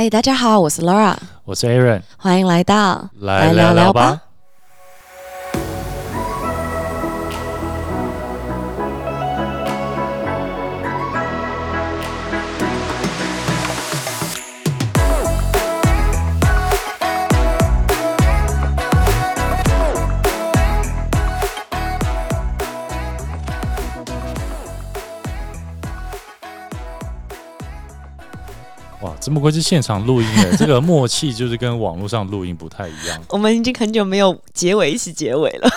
嗨，大家好，我是 Laura，我是 Aaron，欢迎来到来聊聊吧。哇，这么快是现场录音的，这个默契就是跟网络上录音不太一样。我们已经很久没有结尾一起结尾了。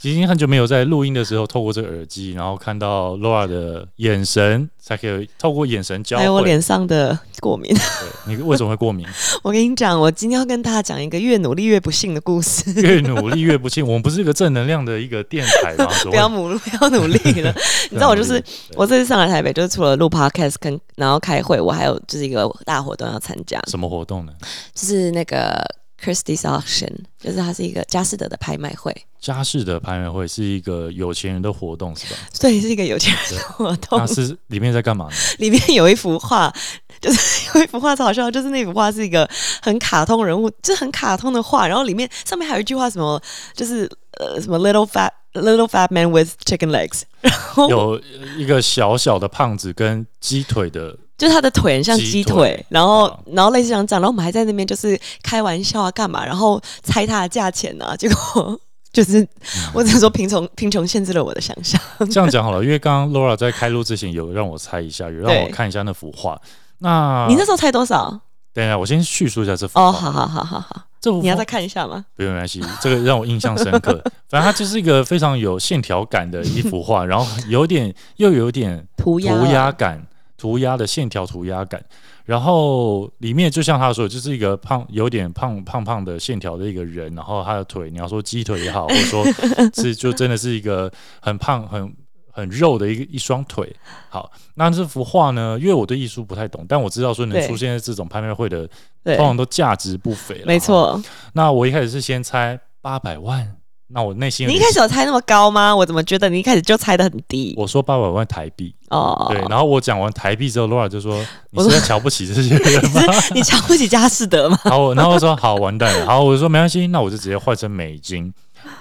对，已经很久没有在录音的时候透过这个耳机，然后看到 Laura 的眼神，才可以透过眼神交还有我脸上的过敏。对，你为什么会过敏？我跟你讲，我今天要跟大家讲一个越努力越不幸的故事。越努力越不幸，我们不是一个正能量的一个电台吗？不要努力，不要努力了。你知道我就是我这次上来台北，就是除了录 Podcast 跟然后开会，我还有就是一个大活动要参加。什么活动呢？就是那个。Christie's Auction 就是它是一个佳士得的拍卖会。佳士得拍卖会是一个有钱人的活动，是吧？对，是一个有钱人的活动。那是里面在干嘛呢？里面有一幅画，就是有一幅画超好笑，就是那幅画是一个很卡通人物，就很卡通的画，然后里面上面还有一句话，什么就是呃什么 little fat little fat man with chicken legs，然后有一个小小的胖子跟鸡腿的。就是他的腿很像鸡腿，然后然后类似像这样，然后我们还在那边就是开玩笑啊，干嘛？然后猜他的价钱呢？结果就是我只能说贫穷贫穷限制了我的想象。这样讲好了，因为刚刚 Laura 在开录之前有让我猜一下，有让我看一下那幅画。那你那时候猜多少？等一下，我先叙述一下这幅。哦，好好好好好，这幅你要再看一下吗？不用没关系，这个让我印象深刻。反正它就是一个非常有线条感的一幅画，然后有点又有点涂鸦涂鸦感。涂鸦的线条涂鸦感，然后里面就像他说，就是一个胖有点胖胖胖的线条的一个人，然后他的腿，你要说鸡腿也好，或者说 是就真的是一个很胖很很肉的一个一双腿。好，那这幅画呢？因为我对艺术不太懂，但我知道说能出现在这种拍卖会的，通常都价值不菲。没错。那我一开始是先猜八百万。那我内心，你一开始有猜那么高吗？我怎么觉得你一开始就猜的很低？我说八百万台币哦，对。然后我讲完台币之后，Laura 就说：“ 你是瞧不起这些人吗？你瞧不起佳士得吗？”然后，然后我说：“好，完蛋了。”好，我就说：“没关系，那我就直接换成美金。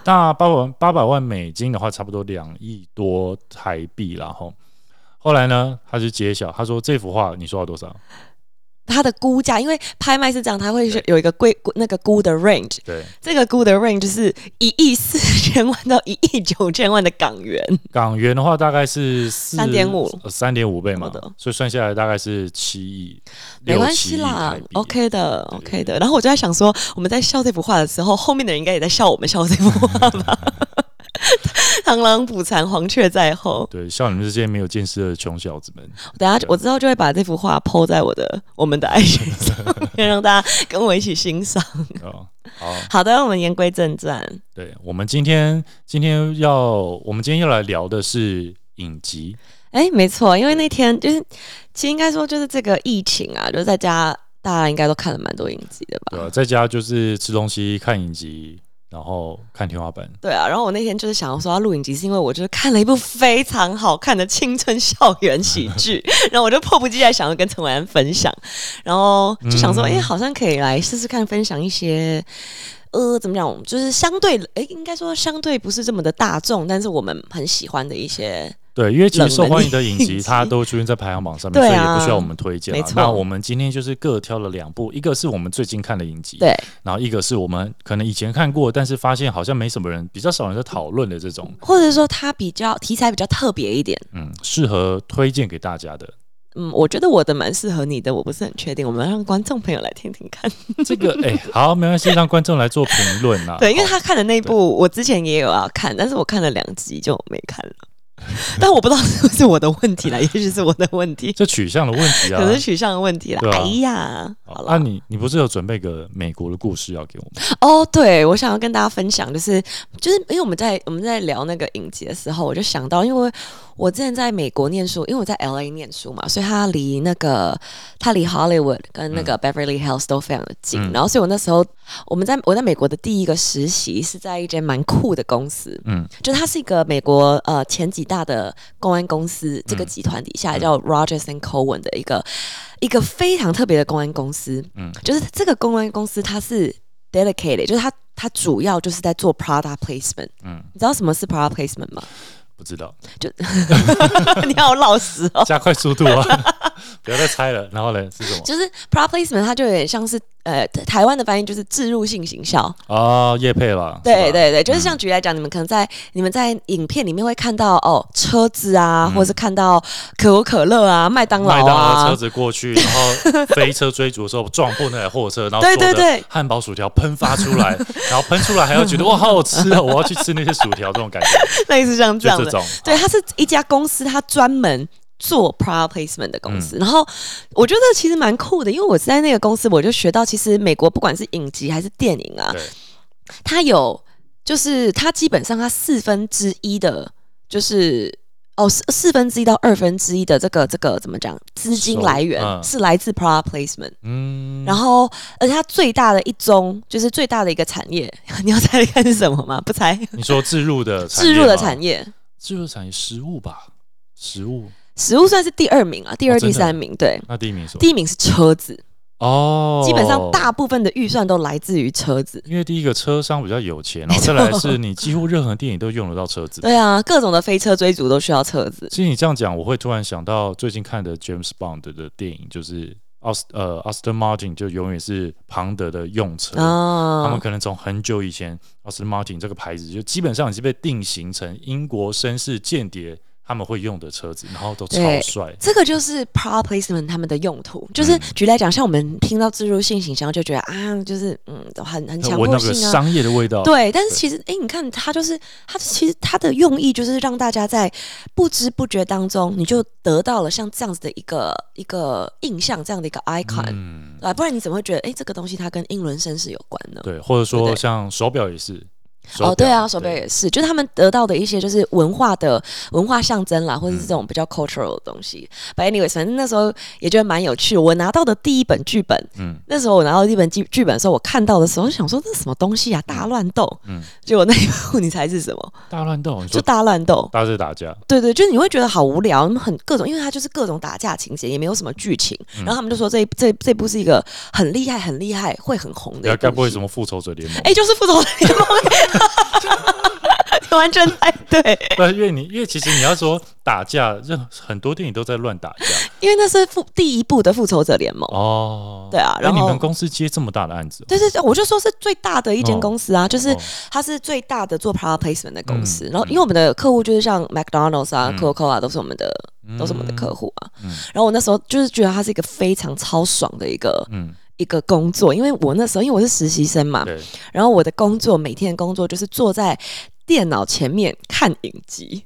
那八百万八百万美金的话，差不多两亿多台币。然后后来呢，他就揭晓，他说：“这幅画你说要多少？”它的估价，因为拍卖是这样，它会是有一个贵那个估的 range。对，这个估的 range 是一亿四千万到一亿九千万的港元。港元的话大概是三点五，三点五倍嘛，所以算下来大概是七亿。没关系啦，OK 的，OK 的。然后我就在想说，我们在笑这幅画的时候，后面的人应该也在笑我们笑这幅画吧。螳螂捕蝉，黄雀在后。对，像你们这些没有见识的穷小子们。等下我之后就会把这幅画抛在我的我们的爱群上，让大家跟我一起欣赏。哦，好好的，我们言归正传。对，我们今天今天要我们今天要来聊的是影集。哎，没错，因为那天就是其实应该说就是这个疫情啊，就在家大家应该都看了蛮多影集的吧？对，在家就是吃东西看影集。然后看天花板。对啊，然后我那天就是想要说要录影集，是因为我就是看了一部非常好看的青春校园喜剧，然后我就迫不及待想要跟陈伟安分享，然后就想说，哎，好像可以来试试看分享一些，呃，怎么讲，就是相对，哎，应该说相对不是这么的大众，但是我们很喜欢的一些。对，因为其实受欢迎的影集，它都出现在排行榜上面，所以也不需要我们推荐。那我们今天就是各挑了两部，一个是我们最近看的影集，对，然后一个是我们可能以前看过，但是发现好像没什么人，比较少人在讨论的这种，或者说它比较题材比较特别一点，嗯，适合推荐给大家的。嗯，我觉得我的蛮适合你的，我不是很确定，我们让观众朋友来听听看。这个，哎，好，没关系，让观众来做评论啊。对，因为他看的那部，我之前也有要看，但是我看了两集就没看了。但我不知道是不是我的问题了，也许是我的问题，这取向的问题啊，可能取向的问题了。哎呀，好了，那你你不是有准备个美国的故事要给我们？哦，对，我想要跟大家分享，就是就是因为我们在我们在聊那个影集的时候，我就想到，因为。我之前在美国念书，因为我在 L A 念书嘛，所以它离那个它离 Hollywood 跟那个 Beverly Hills 都非常的近。然后，所以我那时候我们在我在美国的第一个实习是在一间蛮酷的公司，嗯，就它是一个美国呃前几大的公安公司这个集团底下叫 Rogers and Cohen 的一个一个非常特别的公安公司。嗯就是这个公安公司它是 dedicated，就是它它主要就是在做 product placement。嗯，你知道什么是 product placement 吗？不知道，就 你好老实哦。加快速度啊！不要再猜了。然后呢是什么？就是 product placement，它就有点像是呃台湾的翻译就是置入性行销。哦，叶配了。对对对，就是像举例来讲，你们可能在你们在影片里面会看到哦车子啊，嗯或者是看到可口可乐啊、麦当劳麦当劳的车啊，子过去，然后飞车追逐的时候撞破那台货车，然后对对对汉堡薯条喷发出来，然后喷出来还要觉得哇好好吃哦，我要去吃那些薯条，这种感觉，类似像这样的。对，它是一家公司，它专门做 product placement 的公司。嗯然后我觉得其实蛮酷的，因为我在那个公司，我就学到，其实美国不管是影集还是电影啊，它有就是它基本上它四分之一的，就是。哦，四四分之一到二分之一的这个这个怎么讲？资金来源嗯是来自 product placement，、嗯，然后而且它最大的一宗就是最大的一个产业，你要猜是什么吗？不猜，你说自入的自入的产产业，业吗，置入产业食物吧，食物。食物算是第二名啊，第二、哦第三名，对，那第一名是？第一名是车子，哦，基本上大部分的预算都来自于车子。因为第一个车商比较有钱，然后再来是你几乎任何电影都用得到车子。对啊，各种的飞车追逐都需要车子。其实你这样讲，我会突然想到最近看的 James Bond 的电影，就是奥斯呃 Aston Martin 就永远是庞德的用车。他们啊，可能从很久以前，Aston Martin 这个牌子就基本上已经被定型成英国绅士间谍他们会用的车子，然后都超对帅。这个就是 product placement 他们的用途，就是嗯举例来讲，像我们听到植入性形象就觉得啊，就是嗯，很很强闻那个迫性啊。商业的味道，对，但是其实，哎，你看，它就是它其实它的用意就是让大家在不知不觉当中，你就得到了像这样子的一个一个印象，这样的一个 icon，、嗯，啊，不然你怎么会觉得，哎，这个东西它跟英伦绅士有关呢？对，或者说像手表也是。手哦，对啊，手表也是，就是他们得到的一些就是文化的文化象征啦，或者是这种比较 cultural 的东西。But anyway，反正那时候也觉得蛮有趣的。我拿到的第一本剧本，嗯那时候我拿到第一本剧剧本的时候，我看到的时候就想说这是什么东西啊？大乱斗。嗯，结果那一部你猜是什么？大乱斗，就大乱斗。大家在打架，对对，就是你会觉得好无聊，很各种，因为它就是各种打架情节，也没有什么剧情。嗯然后他们就说这一这这部是一个很厉害、很厉害、会很红的。该该不会什么复仇者联盟？哎，就是复仇者联盟，你 完全猜对，不，因为你因为其实你要说打架，任很多电影都在乱打架。因为那是复第一部的复仇者联盟。哦。对啊然后哎你们公司接这么大的案子哦，对对对，我就说是最大的一间公司啊，就是哦。它是最大的做 product placement 的公司。嗯然后，因为我们的客户就是像 McDonald's 啊、嗯。Coca-Cola 都是我们的，都是我们的客户啊。嗯。然后我那时候就是觉得它是一个非常超爽的一个嗯，一个工作，因为我那时候因为我是实习生嘛，然后我的工作每天的工作就是坐在电脑前面看影集。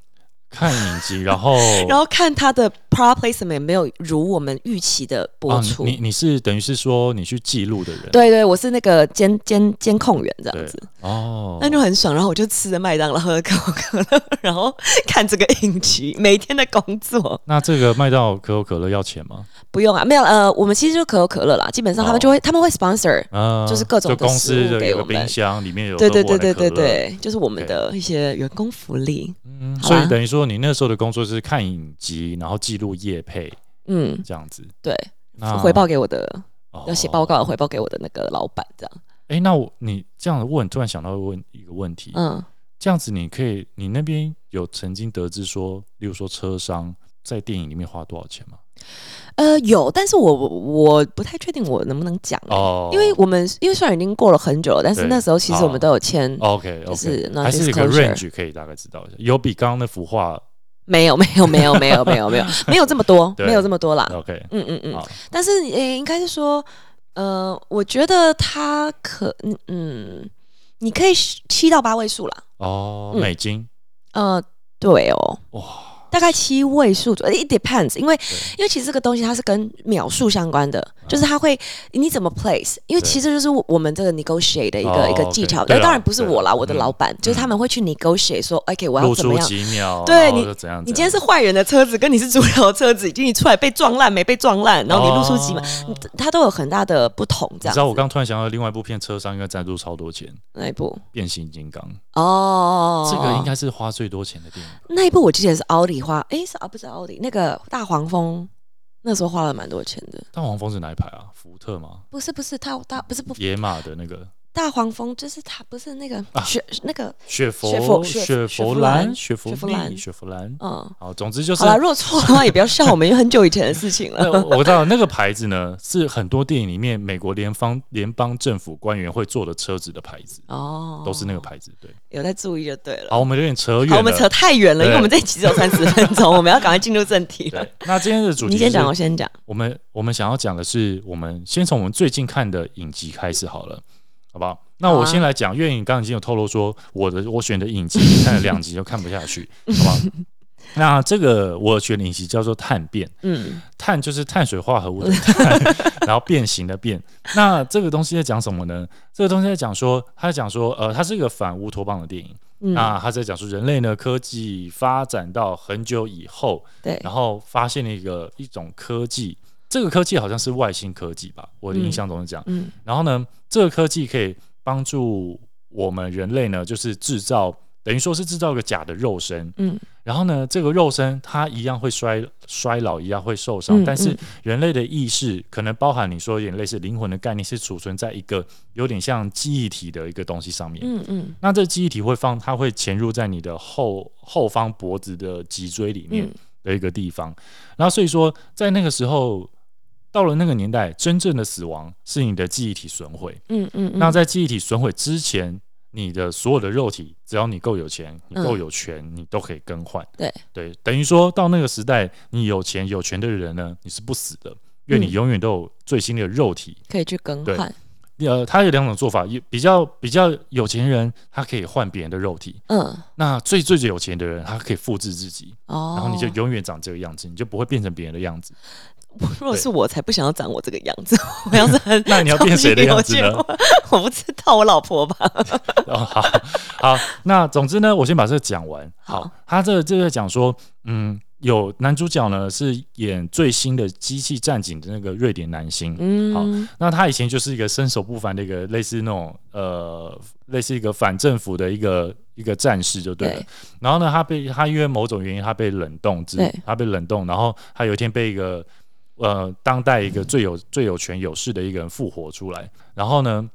看影集，然后 然后看他的 product placement 没有如我们预期的播啊出。你你是等于是说你去记录的人，对对，我是那个监监监控员这样子，哦，那就很爽。然后我就吃着麦当劳，喝可口可乐，然后看这个影集，每天的工作那这个麦当劳可口可乐要钱吗？不用啊，没有呃，我们其实就可口可乐啦，基本上他们就会、他们会 sponsor。啊，就是各种公司的有个给我们冰箱，里面有对对对对对对，就是我们的一些员工福利。嗯，所以等于说你那时候的工作是看影集，然后记录业配嗯，这样子，对，那回报给我的哦要写报告，回报给我的那个老板这样。哎，那我你这样问，突然想到问一个问题，嗯，这样子你可以，你那边有曾经得知说，例如说车商在电影里面花多少钱吗？呃，有，但是我我我不太确定我能不能讲、欸哦，因为我们因为虽然已经过了很久了，但是那时候其实我们都有签，OK 就是还是有个 range 可以大概知道一下，有比刚刚那幅画没有没有没有没有没有没有没有这么多，没有这么多啦。OK 嗯嗯嗯，但是诶、应该是说，呃，我觉得他可嗯嗯，你可以七到八位数啦。哦，嗯美金呃，对哦，哇，大概七位数左右，it depends，因为因为其实这个东西它是跟秒数相关的，就是它会你怎么 place，因为其实就是我们这个 negotiate 的一个、哦一个技巧。那当然不是我啦，我的老板、就是他们会去 negotiate 说，OK，我要怎么样。几秒，对你？你今天是坏人的车子，跟你是主流的车子，已经你出来被撞烂没被撞烂，然后你露出几秒，哦。它都有很大的不同。这样，你知道我刚突然想到另外一部片，车商应该赞助超多钱，《那一部？变形金刚》哦，这个应该是花最多钱的电影。那一部我记得是奥迪花，诶，是啊，不是奥迪，那个大黄蜂那时候花了蛮多钱的。大黄蜂是哪一排啊？福特吗？不是不是，他他不是不野马的那个大黄蜂，就是他不是那个啊雪那个雪佛雪佛兰兰、雪佛兰、雪佛兰。嗯。好，总之就是好了，如果错的话也不要笑我们，因为很久以前的事情了。我知道那个牌子呢，是很多电影里面美国联邦联邦政府官员会坐的车子的牌子，哦，都是那个牌子。对，有在注意就对了。好，我们有点扯远，了。我们扯太远了，因为我们这集只有三十分钟，我们要赶快进入正题了对。，那今天的主题你先讲，我先讲。我们我们想要讲的是，我们先从我们最近看的影集开始好了，好不好？那我先来讲，因为你刚刚已经有透露说，我的我选的影集你看了两集就看不下去，好不好？那这个我选的影集叫做《碳变》，嗯碳就是碳水化合物的 碳，然后变形的变。那这个东西在讲什么呢？这个东西在讲说，他在讲说，呃，它是一个反乌托邦的电影。嗯，那他在讲说，人类呢科技发展到很久以后，对，然后发现了一个一种科技，这个科技好像是外星科技吧，我的印象中是这样。嗯然后呢，这个科技可以帮助我们人类呢，就是制造，等于说是制造一个假的肉身。嗯然后呢，这个肉身它一样会衰衰老，一样会受伤，嗯但是嗯人类的意识可能包含你说有点类似灵魂的概念，是储存在一个有点像记忆体的一个东西上面。嗯嗯那这记忆体会放，它会潜入在你的后后方脖子的脊椎里面嗯的一个地方。然后所以说，在那个时候，到了那个年代，真正的死亡是你的记忆体损毁。嗯嗯，那在记忆体损毁之前，你的所有的肉体，只要你够有钱，你够有权，你都可以更换。嗯对对，等于说到那个时代，你有钱有权的人呢，你是不死的，因为你嗯永远都有最新的肉体。可以去更换。呃，他有两种做法，也比较比较有钱人，他可以换别人的肉体；嗯那最最最有钱的人，他可以复制自己，哦，然后你就永远长这个样子，你就不会变成别人的样子。如果是我，才不想要长我这个样子。我要是很 那你要变谁的样子呢？我不知道，我老婆吧。哦，好好，那总之呢，我先把这个讲完。好好，他这个这个讲说，嗯，有男主角呢是演最新的《机器战警》的那个瑞典男星。嗯，好那他以前就是一个身手不凡的一个类似那种呃，类似一个反政府的一个一个战士就对了。对然后呢，他被他因为某种原因他被冷冻之对，他被冷冻，然后他有一天被一个呃当代一个最有最有权有势的一个人复活出来，然后呢，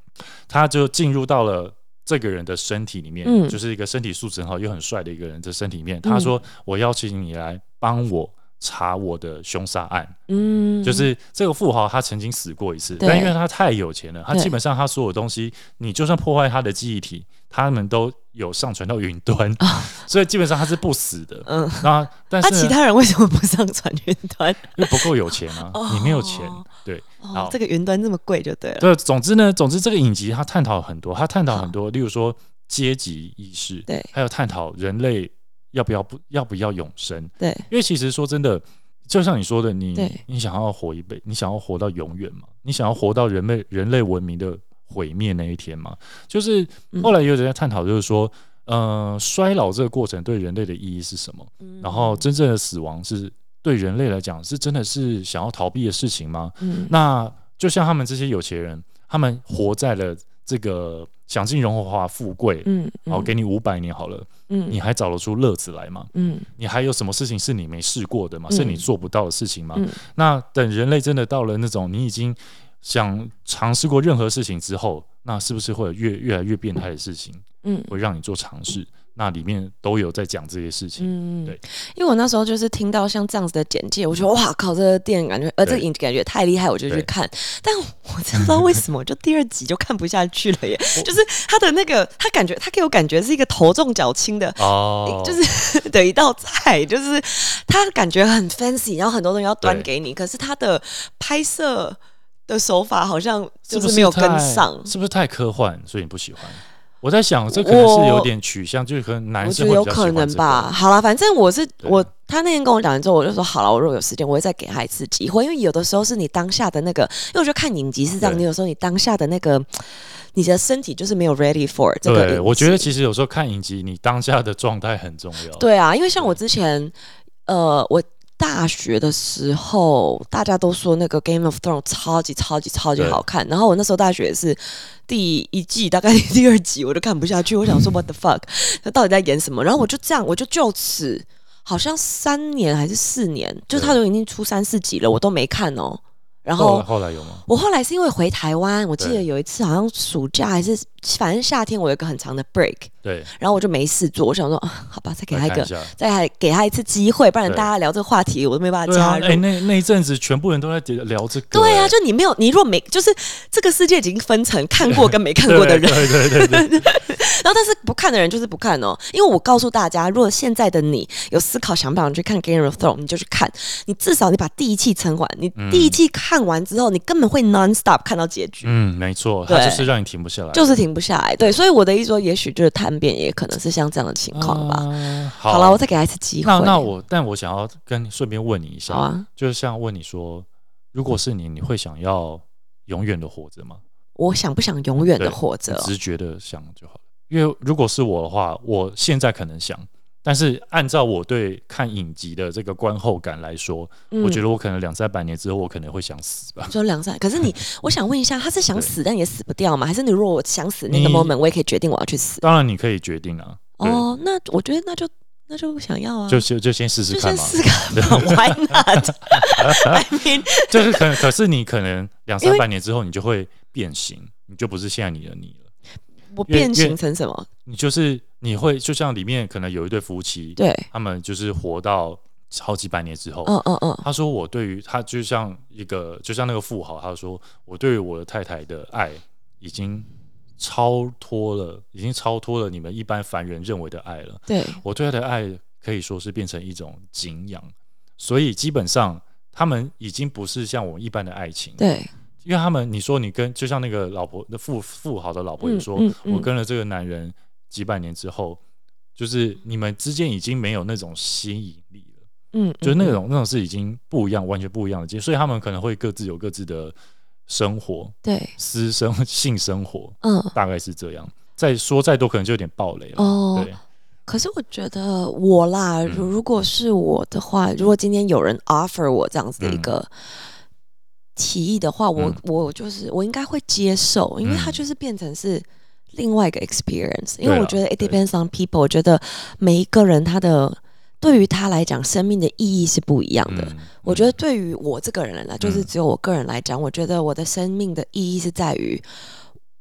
他就进入到了。这个人的身体里面，嗯就是一个身体素质很好又很帅的一个人的身体里面。他说：“我邀请你来帮我查我的凶杀案。”嗯，就是这个富豪，他曾经死过一次，但因为他太有钱了，他基本上他所有东西，你就算破坏他的记忆体，他们都有上传到云端，所以基本上他是不死的。嗯，那但那、是呢其他人为什么不上传云端？因为不够有钱啊，你没有钱哦，对。哦好，这个云端这么贵就对了。对，总之呢，总之这个影集它探讨很多，它探讨很多，例如说阶级意识，对还有探讨人类要不要不要不要永生，对，因为其实说真的，就像你说的，你你想要活一辈，你想要活到永远嘛？你想要活到人类人类文明的毁灭那一天嘛？就是嗯后来也有人在探讨，就是说，呃，衰老这个过程对人类的意义是什么？嗯然后真正的死亡是对人类来讲是真的是想要逃避的事情吗？嗯那就像他们这些有钱人，他们活在了这个享尽荣华富贵，嗯，好给你五百年好了，嗯你还找得出乐子来吗？嗯你还有什么事情是你没试过的吗？嗯是你做不到的事情吗？嗯那等人类真的到了那种你已经想尝试过任何事情之后，那是不是会有越越来越变态的事情嗯会让你做尝试？那里面都有在讲这些事情。嗯，对，因为我那时候就是听到像这样子的简介，我觉得哇靠，这个电影感觉，呃，这个对影集感觉太厉害，我就去看。但我真不知道为什么，就第二集就看不下去了耶。就是他的那个，他感觉他给我感觉是一个头重脚轻的。哦，就是 的一道菜，就是他感觉很 fancy，然后很多东西要端对给你，可是他的拍摄的手法好像就是没有跟上。是不是太科幻，所以你不喜欢？我在想，这可能是有点取向，就是可能男生会比较喜得有可能吧。。好了，反正我是我，他那天跟我讲完之后，我就说好了，我如果有时间，我会再给他一次机会，因为有的时候是你当下的那个，因为我觉得看影集是这样，你有时候你当下的那个，你的身体就是没有 ready for 这个。对，我觉得其实有时候看影集，你当下的状态很重要。对啊，因为像我之前，呃，我大学的时候，大家都说那个《Game of Thrones》超级超级超级好看，然后我那时候大学也是第一季，大概 第二集我就看不下去，我想说 What the fuck，他到底在演什么？然后我就这样，我就就此。好像三年还是四年，就他都已经出三四集了，我都没看哦。然后后来有吗？我后来是因为回台湾，我记得有一次好像暑假还是反正夏天，我有一个很长的 break，对，然后我就没事做，我想说，好吧，再给他一个，再给他一次机会，不然大家聊这个话题，我都没办法加入。哎，那那一阵子，全部人都在聊这个。对啊，就你没有，你如果没，就是这个世界已经分成看过跟没看过的人。对对对对。然后，但是不看的人就是不看哦，因为我告诉大家，如果现在的你有思考想不想去看《Game of Thrones》，你就去看，你至少你把第一季撑完，你第一季看完之后，你根本会 non stop 看到结局。嗯，没错，它就是让你停不下来，就是停不下来。对，所以我的意思说，也许就是探变，也可能是像这样的情况吧。好了，我再给他一次机会。那那我，但我想要跟顺便问你一下，啊，就是像问你说，如果是你，你会想要永远的活着吗？我想不想永远的活着？直觉的想就好了。因为如果是我的话，我现在可能想，但是按照我对看影集的这个观后感来说，我觉得我可能两三百年之后，我可能会想死吧。就两三，可是你，我想问一下，他是想死但也死不掉吗？还是你如果我想死那个 moment，我也可以决定我要去死？当然你可以决定啊。哦，那我觉得那就那就想要啊，就就就先试试看嘛。试看，Why not？I mean，就是可可是你可能两三百年之后，你就会变形，你就不是现在你的你了。我变形成什么？你就是你会就像里面可能有一对夫妻，对，他们就是活到好几百年之后，嗯嗯嗯。他说我对于他就像一个就像那个富豪，他说我对于我的太太的爱已经超脱了，已经超脱了你们一般凡人认为的爱了。对我对他的爱可以说是变成一种敬仰，所以基本上他们已经不是像我们一般的爱情。对。因为他们，你说你跟就像那个老婆的富富豪的老婆也说，我跟了这个男人几百年之后，就是你们之间已经没有那种吸引力了，嗯，就是那种那种是已经不一样，完全不一样的，所以他们可能会各自有各自的生活，对，私生 性生活，嗯，大概是这样。再说再多，可能就有点暴雷了。哦，对。可是我觉得我啦，如果是我的话，如果今天有人 offer 我这样子的一个。提议的话，我我就是我应该会接受，因为它就是变成是另外一个 experience。因为我觉得 it depends on people。我觉得每一个人他的对于他来讲，生命的意义是不一样的。我觉得对于我这个人来，就是只有我个人来讲，我觉得我的生命的意义是在于，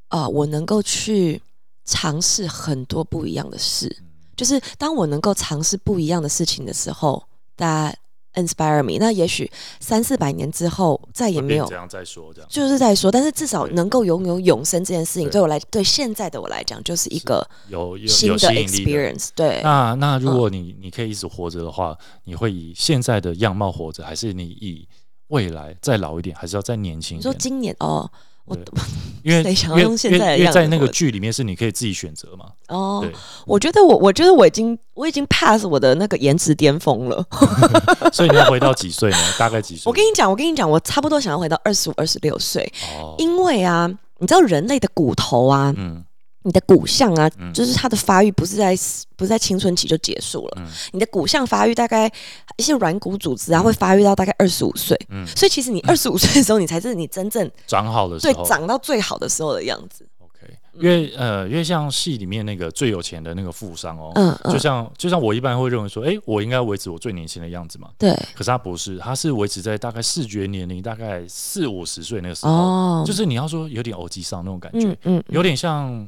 啊，我能够去尝试很多不一样的事。就是当我能够尝试不一样的事情的时候，大家。Inspire me，那也许三四百年之后再也没有这样再说，这样就是在说，但是至少能够拥有永生这件事情，对我来，对现在的我来讲，就是一个有新的 experience。对，那那如果你你可以一直活着的话，你会以现在的样貌活着，还是你以未来再老一点，还是要再年轻？你说今年哦。我 因为 想要用现在因为在那个剧里面是你可以自己选择嘛。哦，我觉得我我觉得我已经我已经 pass 我的那个颜值巅峰了。所以你要回到几岁呢？大概几岁？我跟你讲，我跟你讲，我差不多想要回到二十五、二十六岁。哦，因为啊，你知道人类的骨头啊，嗯。你的骨相啊，就是它的发育不是在不是在青春期就结束了。你的骨相发育大概一些软骨组织啊，会发育到大概二十五岁。嗯，所以其实你二十五岁的时候，你才是你真正长好的时候，对，长到最好的时候的样子。OK，因为呃，因为像戏里面那个最有钱的那个富商哦，嗯，就像就像我一般会认为说，哎，我应该维持我最年轻的样子嘛。对，可是他不是，他是维持在大概视觉年龄大概四五十岁那个时候，哦，就是你要说有点欧吉桑那种感觉，嗯，有点像。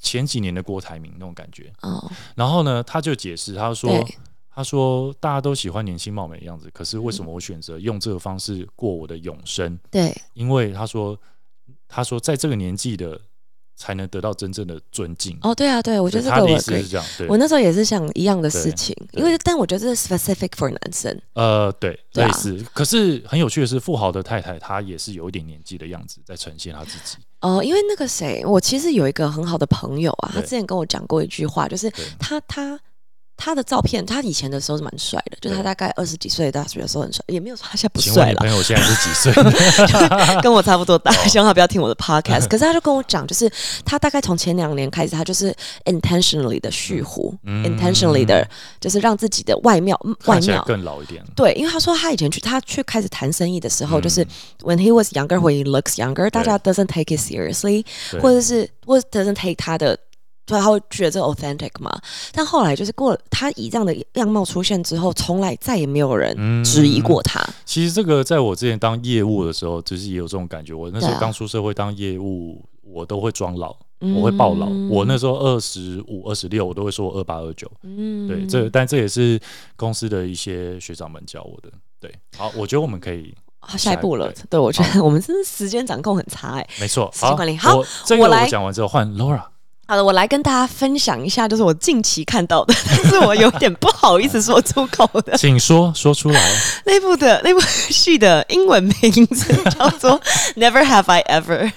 前几年的郭台铭那种感觉，哦，然后呢，他就解释，他说，他说大家都喜欢年轻貌美的样子，可是为什么我选择用这个方式过我的永生？对，因为他说，他说在这个年纪的。才能得到真正的尊敬。哦，对啊，对，我觉得这个我是这样。我那时候也是想一样的事情，因为但我觉得这是 specific for 男生。呃，对，类似。可是很有趣的是，富豪的太太她也是有一点年纪的样子在呈现她自己。哦，因为那个谁，我其实有一个很好的朋友啊，他之前跟我讲过一句话，就是他他。他的照片，他以前的时候是蛮帅的，就他大概二十几岁大学的时候很帅，也没有说他现在不帅了。朋友现在是几岁？跟我差不多大，希望他不要听我的 podcast。可是他就跟我讲，就是他大概从前两年开始，他就是 intentionally 的蓄胡，intentionally 的，就是让自己的外貌外貌更老一点。对，因为他说他以前去他去开始谈生意的时候，就是 when he was younger, when he looks younger，大家 doesn't take it seriously，或者是或者 doesn't take 他的。对，他会觉得这 authentic 嘛。但后来就是过了，他以这样的样貌出现之后，从来再也没有人嗯质疑过他。其实这个在我之前当业务的时候，就是也有这种感觉。我那时候刚出社会当业务，我都会装老，我会爆老。嗯我那时候二十五、二十六，我都会说我二八、二九。嗯对，这但这也是公司的一些学长们教我的。对，好，我觉得我们可以，好下一步了对。对，我觉得我们真的时间掌控很差哎、没错，时间好，管理好我这个我来我讲完之后换 Laura。好的，我来跟大家分享一下，就是我近期看到的，但是我有点不好意思说出口的请说，说出来。那部的那部戏的英文名字叫做 Never Have I Ever。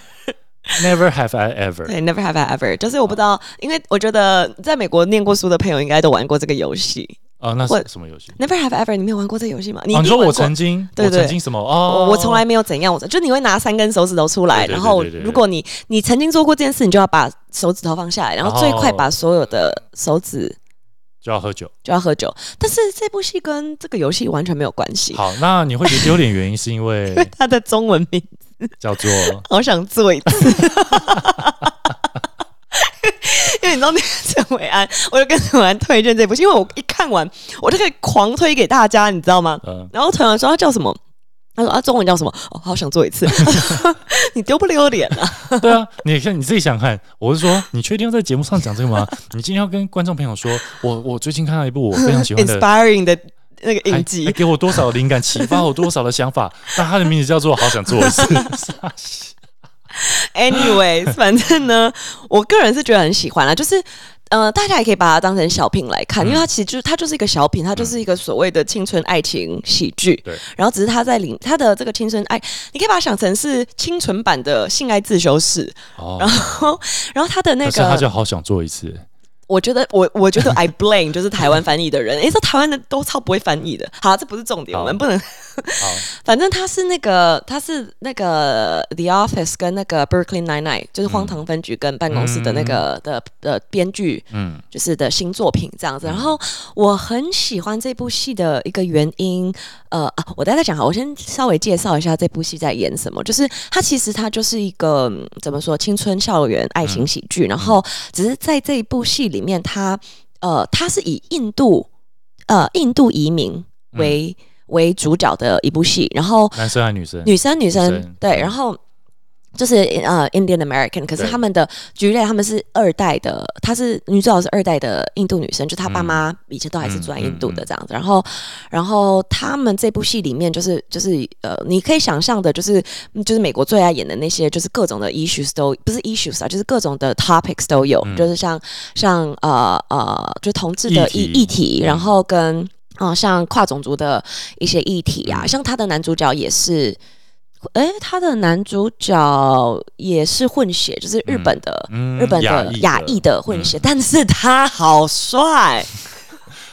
Never have I ever。对，Never Have I Ever，就是我不知道，因为我觉得在美国念过书的朋友应该都玩过这个游戏。哦，那我是什么游戏？Never Have Ever，你没有玩过这个游戏吗？你说我曾经，我对对曾经什么？哦，我我从来没有怎样，我就你会拿三根手指头出来，然后如果你你曾经做过这件事，你就要把手指头放下来，然后最快把所有的手指就要喝酒。就要喝酒。但是这部戏跟这个游戏完全没有关系，好，那你会觉得有点原因是 因为它的中文名字叫做好想做一次。因为你知道那个陈伟安，我就跟陈伟安推荐这部戏，因为我一看完，我就可以狂推给大家，你知道吗？然后陈伟安说他叫什么？他说啊，中文叫什么？哦，好想做一次。你丢不丢脸啊？对啊，你看你自己想看，我是说，你确定要在节目上讲这个吗？你今天要跟观众朋友说，我我最近看到一部我非常喜欢的。inspiring 的那个影还还集，给我多少灵感，启发我多少的想法？但它的名字叫做“好想做一次 Anyways，反正呢，我个人是觉得很喜欢啦，就是。呃，大家也可以把它当成小品来看，因为它其实就是它就是一个小品，它就是一个所谓的青春爱情喜剧。对，然后只是它在里它的这个青春爱，你可以把它想成是清纯版的性爱自修室。”。哦，然后，然后它的那可是他，就好想做一次。我觉得我我觉得 I blame 就是台湾翻译的人，诶，这台湾的都超不会翻译的。好，这不是重点，我们不能好，反正他是那个，他是那个 The Office 跟那个 Berkeley Nine Nine，就是荒唐分局跟办公室的那个、的的编剧，嗯。就是的新作品这样子。然后我很喜欢这部戏的一个原因，呃啊，我待会再讲好，我先稍微介绍一下这部戏在演什么。就是它其实它就是一个嗯怎么说青春校园爱情喜剧，然后只是在这一部戏里面，它呃它是以印度呃印度移民为、为主角的一部戏，然后男生还是女生？女生女生生对，嗯然后。就是呃，Indian American，可是他们的举例，他们是二代的，她是女主角是二代的印度女生，就她爸妈以前都还是住在印度的这样子。然后，然后他们这部戏里面就是就是呃，你可以想象的，就是嗯就是美国最爱演的那些，就是各种的 issues 都不是 issues 啊，就是各种的 topics 都有，嗯。就是像像呃呃，就同志的议议题然后跟啊、呃像跨种族的一些议题啊，嗯。像他的男主角也是。诶，他的男主角也是混血，就是日本的、嗯日本的亚裔的混血，但是他好帅。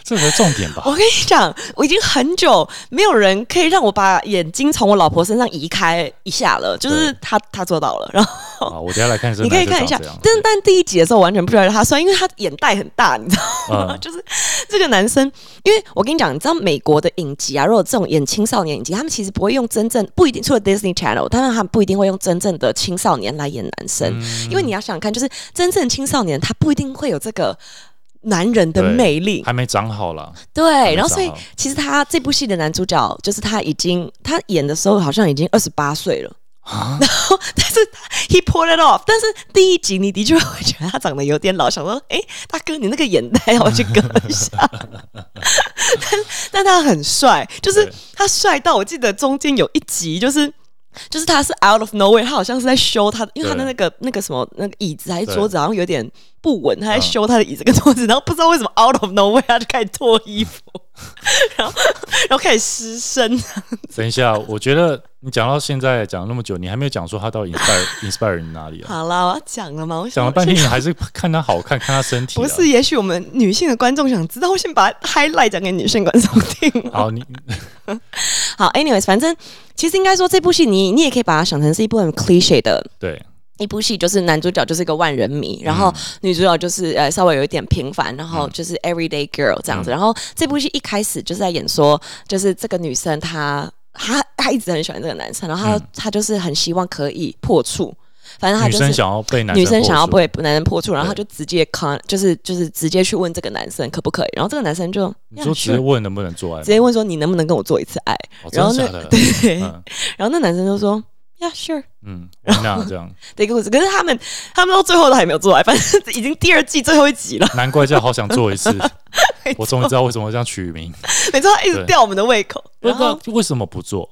这才是重点吧？我跟你讲，我已经很久没有人可以让我把眼睛从我老婆身上移开一下了，就是他他做到了。然后啊，我等下来看这你可以看一下但但第一集的时候完全不觉得他帅，因为他眼袋很大，你知道吗？嗯就是这个男生，因为我跟你讲，你知道美国的影集啊，如果这种演青少年影集，他们其实不会用真正不一定，除了 Disney Channel，但是他们不一定会用真正的青少年来演男生，嗯因为你要想想看，就是真正青少年他不一定会有这个。男人的魅力，还没长好了。对，然后所以其实他这部戏的男主角就是他已经他演的时候好像已经二十八岁了，啊？然后但是他 he pulled it off，但是第一集你的确会觉得他长得有点老，想说哎大哥你那个眼袋要去割一下，但但他很帅，就是他帅到我记得中间有一集就是。就是他是 out of nowhere，他好像是在修他，因为他的那个那个什么那个椅子还是桌子好像有点不稳，他在嗯修他的椅子跟桌子，然后不知道为什么 out of nowhere 他就开始脱衣服，然后然后开始失身。等一下，我觉得你讲到现在讲了那么久，你还没有讲说他到底 inspire inspire 你哪里啊？好啦，我要讲了嘛，我讲了半天，你还是看他好看，看他身体、啊。不是，也许我们女性的观众想知道，我先把 highlight 讲给女性观众听。好，你 好，anyways，反正其实应该说这部戏你你也可以把它想成是一部很 cliche 的对，一部戏，就是男主角就是一个万人迷，然后女主角就是呃稍微有一点平凡，然后就是 everyday girl 这样子。然后这部戏一开始就是在演说，就是这个女生她她她一直很喜欢这个男生，然后她、嗯她就是很希望可以破处。反正他就是女生想要被男女生想要被，男人破处，然后他就直接 con，就是就是直接去问这个男生可不可以，然后这个男生就你说直接问能不能做爱？直接问说你能不能跟我做一次爱，哦然后那？对，嗯然后那男生就说 Yeah sure，嗯，那这样，的一个故事，可是他们他们到最后都还没有做爱，反正已经第二季最后一集了，难怪叫好想做一次。我终于知道为什么这样取名，没错，他一直吊我们的胃口，不知然后道为什么不做，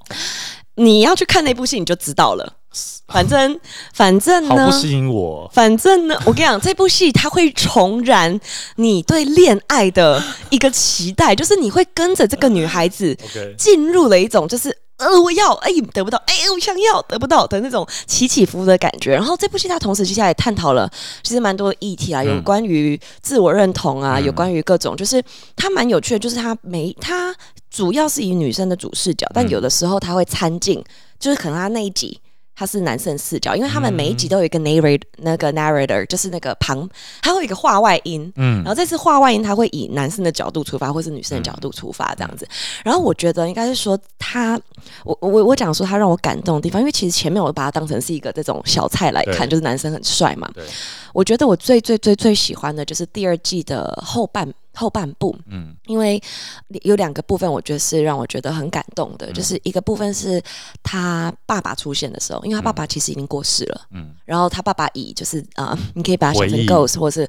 你要去看那部戏你就知道了，反正反正呢好不。吸引我。反正呢，我跟你讲，这部戏它会重燃你对恋爱的一个期待，就是你会跟着这个女孩子 进入了一种就是呃我要哎得不到哎我想要得不到的那种起起伏伏的感觉。然后这部戏它同时接下来探讨了其实蛮多的议题啊，有嗯关于自我认同啊，嗯有关于各种，就是它蛮有趣的，就是它没它主要是以女生的主视角，但嗯有的时候它会参进，就是可能它那一集。它是男生视角，因为他们每一集嗯。都有一个 narrate 那个 narrator，就是那个旁，他会有一个话外音，嗯。然后这次话外音，他会以男生的角度出发，或是女生的角度出发这样子。然后我觉得应该是说他，我我我讲说他让我感动的地方，因为其实前面我把他当成是一个这种小菜来看，就是男生很帅嘛。我觉得我最最最最喜欢的就是第二季的后半后半部，嗯。因为有两个部分，我觉得是让我觉得很感动的，嗯。就是一个部分是他爸爸出现的时候，因为他爸爸其实已经过世了。嗯。然后他爸爸以就是啊、呃 你可以把它写成 ghost，或是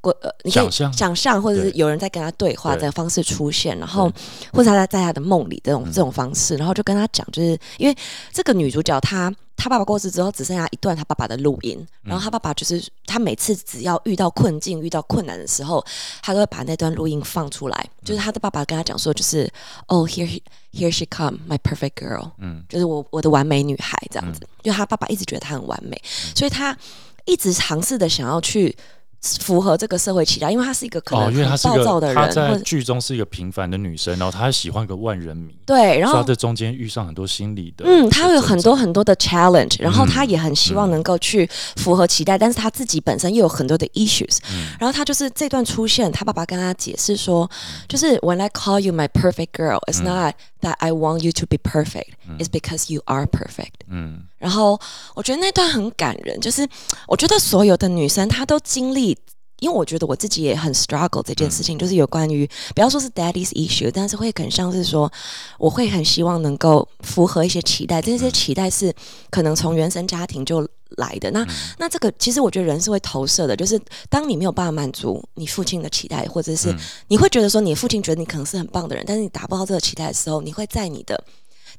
过呃，你可以想象。想象，或者是有人在跟他对话的方式出现，然后或者他在在他的梦里这种嗯。这种方式，然后就跟他讲，就是因为这个女主角她她爸爸过世之后，只剩下一段他爸爸的录音，嗯。然后他爸爸就是他每次只要遇到困境、遇到困难的时候，他都会把那段录音放出来，就是他的爸爸跟他讲说，就是哦，here here she come, my perfect girl。嗯。就是我我的完美女孩这样子，因为他爸爸一直觉得她很完美，所以他一直尝试的想要去符合这个社会期待，因为她是一个可哦，能很因为她是暴躁的人，个她在剧中是一个平凡的女生，然后她喜欢一个万人迷，对，然后她在中间遇上很多心理的，嗯，他会有很多很多的 challenge，然后他嗯也很希望能够去符合期待，但是她自己本身又有很多的 issues，、嗯。然后她就是这段出现，她爸爸跟她解释说，就是 When I call you my perfect girl, it's 嗯。not that I want you to be perfect, it's because you are perfect。嗯然后我觉得那段很感人，就是我觉得所有的女生她都经历。 因为我觉得我自己也很 struggle 这件事情，就是有关于不要说是 daddy's issue，但是会很像是说，我会很希望能够符合一些期待，这些期待是可能从原生家庭就来的。那、那这个其实我觉得人是会投射的，就是当你没有办法满足你父亲的期待，或者是嗯。你会觉得说你父亲觉得你可能是很棒的人，但是你达不到这个期待的时候，你会在你的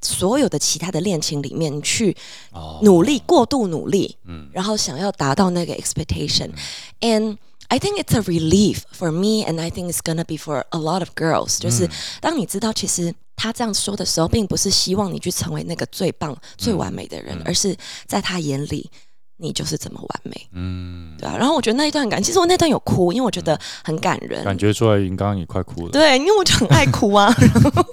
所有的其他的恋情里面，你去哦。努力、过度努力，嗯。然后想要达到那个 expectation。And I think it's a relief for me, and I think it's gonna be for a lot of girls、就是嗯当你知道，其实他这样说的时候，并不是希望你去成为那个最棒、最完美的人，嗯而是在他眼里，你就是这么完美，嗯，对啊。然后我觉得那一段很感，其实我那段有哭，因为我觉得很感人，感觉出来，云刚刚也快哭了，对，因为我就很爱哭啊。然后，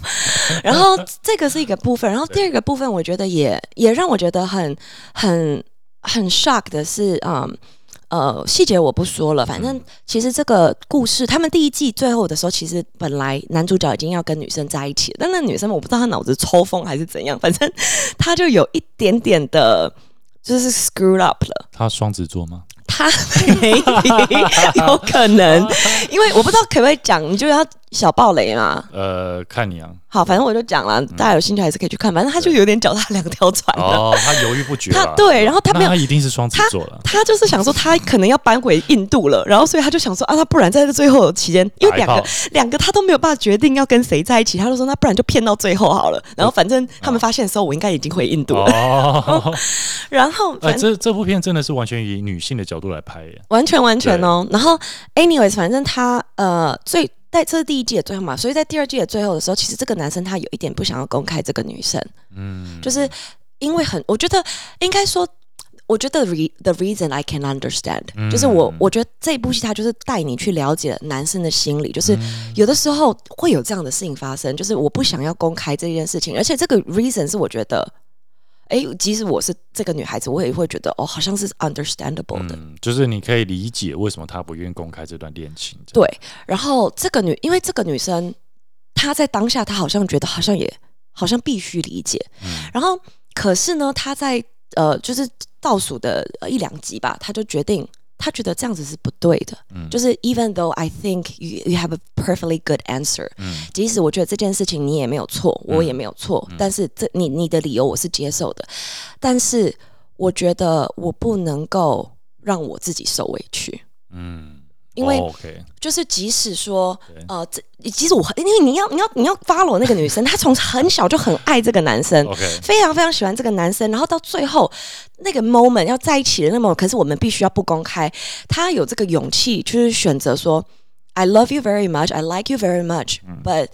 然后这个是一个部分，然后第二个部分，我觉得也也让我觉得很很很 shock 的是，嗯。呃，细节我不说了，反正其实这个故事，他们第一季最后的时候，其实本来男主角已经要跟女生在一起了，但那女生我不知道她脑子抽风还是怎样，反正她就有一点点的，就是 screwed up 了。她双子座吗？他 maybe 有可能，因为我不知道可不可以讲，你就要小暴雷嘛。呃，看你啊，好，反正我就讲了，大家有兴趣还是可以去看。反正他就有点脚踏两条船了。哦，他犹豫不决，他对，然后他没有他，一定是双子座了，他就是想说他可能要搬回印度了，然后所以他就想说啊，他不然在这最后的期间，因为两个两个他都没有办法决定要跟谁在一起，他就说那不然就骗到最后好了。然后反正他们发现的时候，我应该已经回印度了。哦，然后哎，反正这这部片真的是完全以女性的角度来拍耶，完全完全哦。然后，anyways，反正他呃最在这是第一季的最后嘛，所以在第二季的最后的时候，其实这个男生他有一点不想要公开这个女生，嗯，就是因为很，我觉得应该说。我觉得 re the reason I can understand，、嗯。就是我我觉得这部戏它就是带你去了解男生的心理，就是嗯。有的时候会有这样的事情发生，就是我不想要公开这件事情，而且这个 reason 是我觉得，哎，即使我是这个女孩子，我也会觉得哦，好像是 understandable 的，嗯，就是你可以理解为什么她不愿意公开这段恋情，对，然后这个女，因为这个女生她在当下，她好像觉得好像也好像必须理解，嗯然后可是呢，她在呃，就是倒数的呃一两集吧，她就决定。他觉得这样子是不对的，嗯。就是 even though I think you you have a perfectly good answer，、嗯。即使我觉得这件事情你也没有错，我也没有错，嗯。但是这你你的理由我是接受的，但是我觉得我不能够让我自己受委屈，嗯，因为就是即使说对呃，这即使我很因为你要你要你要 follow 那个女生，她从很小就很爱这个男生。非常非常喜欢这个男生，然后到最后那个 moment 要在一起的那 moment，可是我们必须要不公开。她有这个勇气，就是选择说，I love you very much, I like you very much, but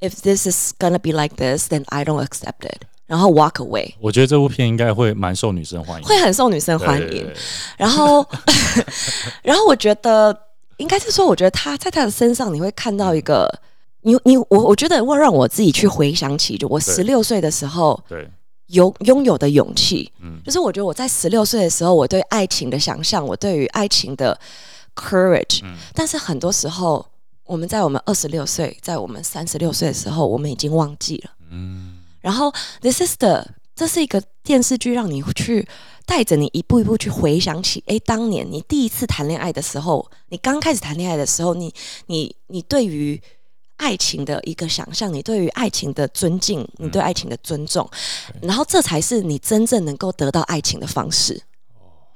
if this is gonna be like this, then I don't accept it。然后 walk away，我觉得这部片应该会蛮受女生欢迎，会很受女生欢迎。对对对然后，然后我觉得应该是说，我觉得他在他的身上，你会看到一个，你你我我觉得会让我自己去回想起，就我十六岁的时候对，有拥有的勇气。嗯就是我觉得我在十六岁的时候，我对爱情的想象，我对于爱情的 courage，、嗯但是很多时候我们在我们二十六岁，在我们三十六岁的时候，我们已经忘记了。嗯然后 This is the 这是一个电视剧，让你去带着你一步一步去回想起，诶，当年你第一次谈恋爱的时候，你刚开始谈恋爱的时候，你你你对于爱情的一个想象，你对于爱情的尊敬，你对爱情的尊重，然后这才是你真正能够得到爱情的方式。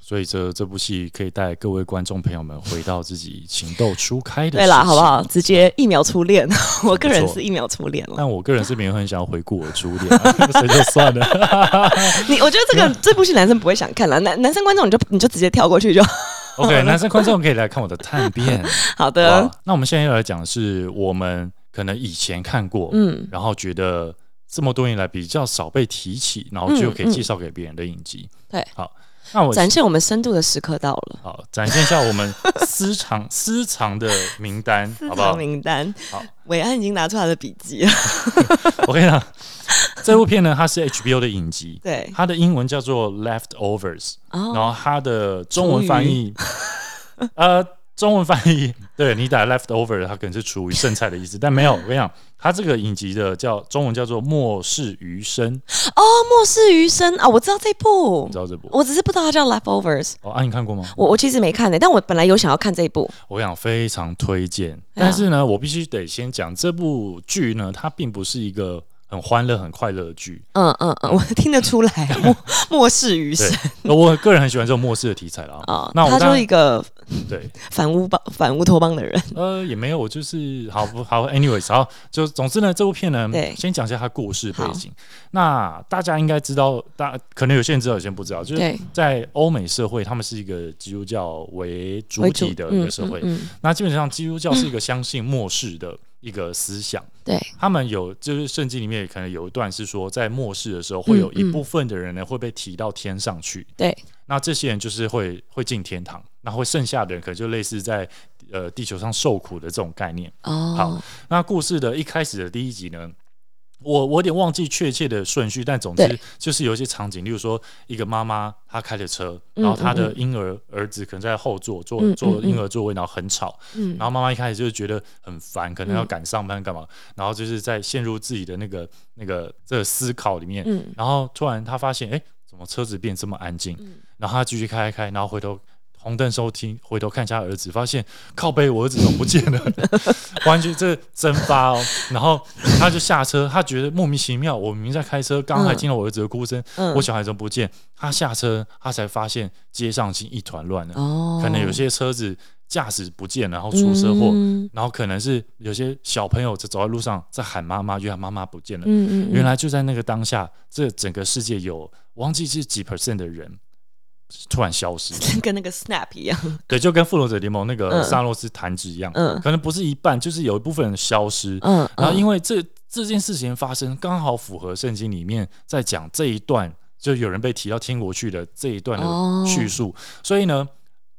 所以这这部戏可以带各位观众朋友们回到自己情窦初开的对啦，好不？好？直接一秒初恋，我个人是一秒初恋了。但我个人是没有很想要回顾我的初恋啊，所以就算了。你我觉得这个 这部戏男生不会想看了，男男生观众你就你就直接跳过去就 OK，男生观众可以来看我的探变。好的。那我们现在要来讲的是我们可能以前看过，嗯，然后觉得这么多年来比较少被提起，然后就可以介绍给别人的影集。对，好，那我展现我们深度的时刻到了。好展现一下我们私藏 私藏的名单，好不好？名单，好，伟安已经拿出他的笔记了。我跟你讲，这部片呢，它是 HBO 的影集，对，它的英文叫做 Leftovers，然哦，后它的中文翻译，呃，中文翻译，对你打 leftover，它可能是厨余剩菜的意思，但没有。我跟你讲，它这个影集的叫中文叫做《末世余生》，哦，末世余生啊，我知道这部你知，道这部？我只是不知道它叫 Leftovers。哦，啊，你看过吗？我我其实没看呢、但我本来有想要看这一部。我跟你讲，非常推荐。啊但是呢，我必须得先讲这部剧呢，它并不是一个很欢乐、很快乐的剧。嗯嗯嗯，我听得出来，末末世余对生，我个人很喜欢这种末世的题材啦。啊，那我他就是一个对，反乌帮反乌托邦的人。呃，也没有，我就是好不好？anyways，好，就总之呢，这部片呢对，先讲一下它故事背景。那大家应该知道，大可能有些人知道，有些人不知道，就是，在欧美社会，他们是一个基督教为主体的一个社会。嗯嗯那基本上，基督教是一个相信末世的一个思想。对，他们有就是圣经里面可能有一段是说，在末世的时候，会有一部分的人呢会被提到天上去。对，那这些人就是会会进天堂，那会剩下的人可能就类似在呃地球上受苦的这种概念。哦，好，那故事的一开始的第一集呢，我我有点忘记确切的顺序，但总之就是有一些场景，例如说一个妈妈她开着车，嗯然后她的嗯婴儿儿子可能在后座坐嗯坐嗯婴儿座位，然后很吵，嗯。然后妈妈一开始就是觉得很烦，可能要嗯。赶上班干嘛，然后就是在陷入自己的那个那个这个思考里面，嗯。然后突然她发现，哎，怎么车子变这么安静？嗯。然后她继续开开开，然后回头。红灯收听，回头看一下儿子，发现靠背我儿子怎么不见了？完全这蒸发哦。然后他就下车，他觉得莫名其妙，我明明在开车，刚刚还听到我儿子的哭声，嗯我小孩怎么不见？他下车，他才发现街上已经一团乱了，哦，可能有些车子驾驶不见，然后出车祸，嗯然后可能是有些小朋友在走在路上在喊妈妈，因为他妈妈不见了。嗯嗯，原来就在那个当下，这整个世界有忘记是几 percent 的人突然消失，跟那个 Snap 一样。对，就跟复仇者联盟那个嗯。萨洛斯弹指一样，嗯。可能不是一半，就是有一部分人消失。嗯，然后因为为这这件事情发生，刚好符合圣经里面在讲这一段，就有人被提到天国去的这一段哦。的叙述，所以呢，